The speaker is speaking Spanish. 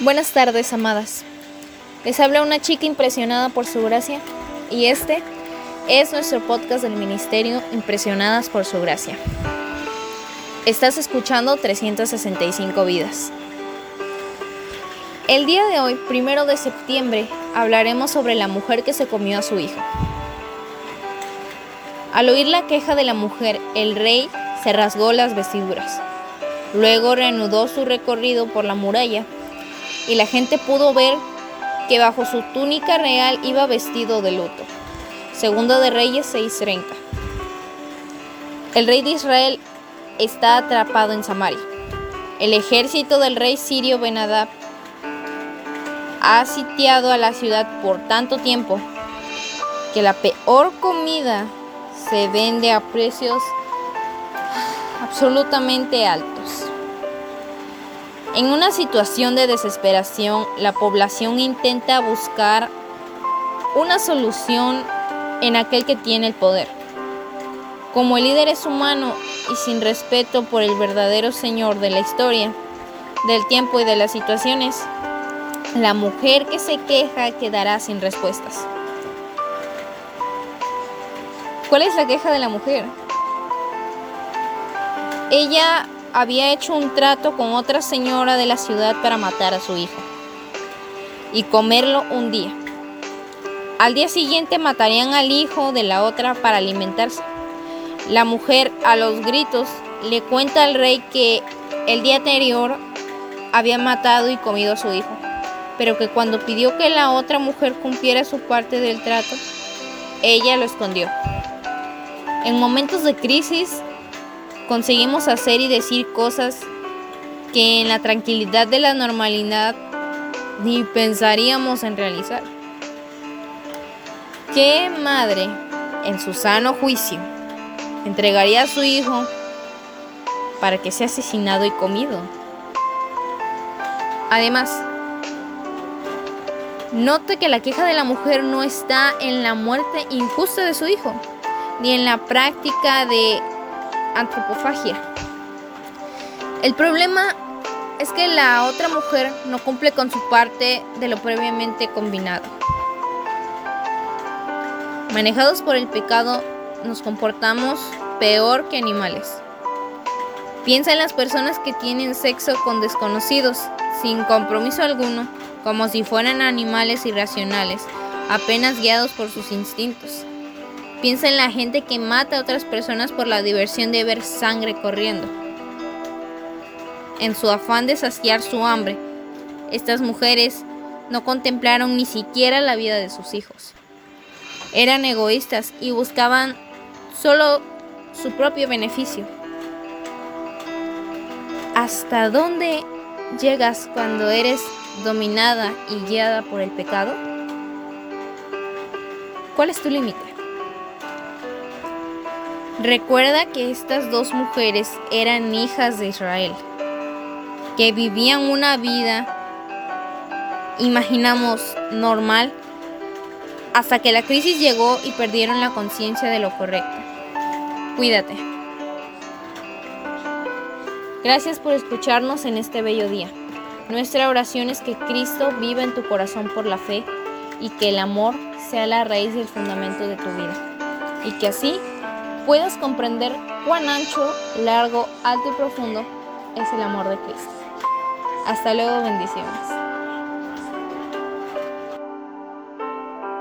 Buenas tardes, amadas. Les habla una chica impresionada por su gracia y este es nuestro podcast del Ministerio Impresionadas por su gracia. Estás escuchando 365 vidas. El día de hoy, primero de septiembre, hablaremos sobre la mujer que se comió a su hijo. Al oír la queja de la mujer, el rey se rasgó las vestiduras. Luego reanudó su recorrido por la muralla y la gente pudo ver que bajo su túnica real iba vestido de luto. Segunda de Reyes 6:30. El rey de Israel está atrapado en Samaria. El ejército del rey sirio Benadab ha sitiado a la ciudad por tanto tiempo que la peor comida se vende a precios absolutamente altos. En una situación de desesperación, la población intenta buscar una solución en aquel que tiene el poder. Como el líder es humano y sin respeto por el verdadero Señor de la historia, del tiempo y de las situaciones, la mujer que se queja quedará sin respuestas. ¿Cuál es la queja de la mujer? Ella había hecho un trato con otra señora de la ciudad para matar a su hijo y comerlo un día. Al día siguiente matarían al hijo de la otra para alimentarse. La mujer a los gritos le cuenta al rey que el día anterior había matado y comido a su hijo, pero que cuando pidió que la otra mujer cumpliera su parte del trato, ella lo escondió. En momentos de crisis, conseguimos hacer y decir cosas que en la tranquilidad de la normalidad ni pensaríamos en realizar. ¿Qué madre, en su sano juicio, entregaría a su hijo para que sea asesinado y comido? Además, note que la queja de la mujer no está en la muerte injusta de su hijo, ni en la práctica de antropofagia. El problema es que la otra mujer no cumple con su parte de lo previamente combinado. Manejados por el pecado, nos comportamos peor que animales. Piensa en las personas que tienen sexo con desconocidos, sin compromiso alguno, como si fueran animales irracionales, apenas guiados por sus instintos. Piensa en la gente que mata a otras personas por la diversión de ver sangre corriendo. En su afán de saciar su hambre, estas mujeres no contemplaron ni siquiera la vida de sus hijos. Eran egoístas y buscaban solo su propio beneficio. ¿Hasta dónde llegas cuando eres dominada y guiada por el pecado? ¿Cuál es tu límite? Recuerda que estas dos mujeres eran hijas de Israel, que vivían una vida, imaginamos, normal, hasta que la crisis llegó y perdieron la conciencia de lo correcto. Cuídate. Gracias por escucharnos en este bello día. Nuestra oración es que Cristo viva en tu corazón por la fe y que el amor sea la raíz y el fundamento de tu vida. Y que así puedas comprender cuán ancho, largo, alto y profundo es el amor de Cristo. Hasta luego, bendiciones.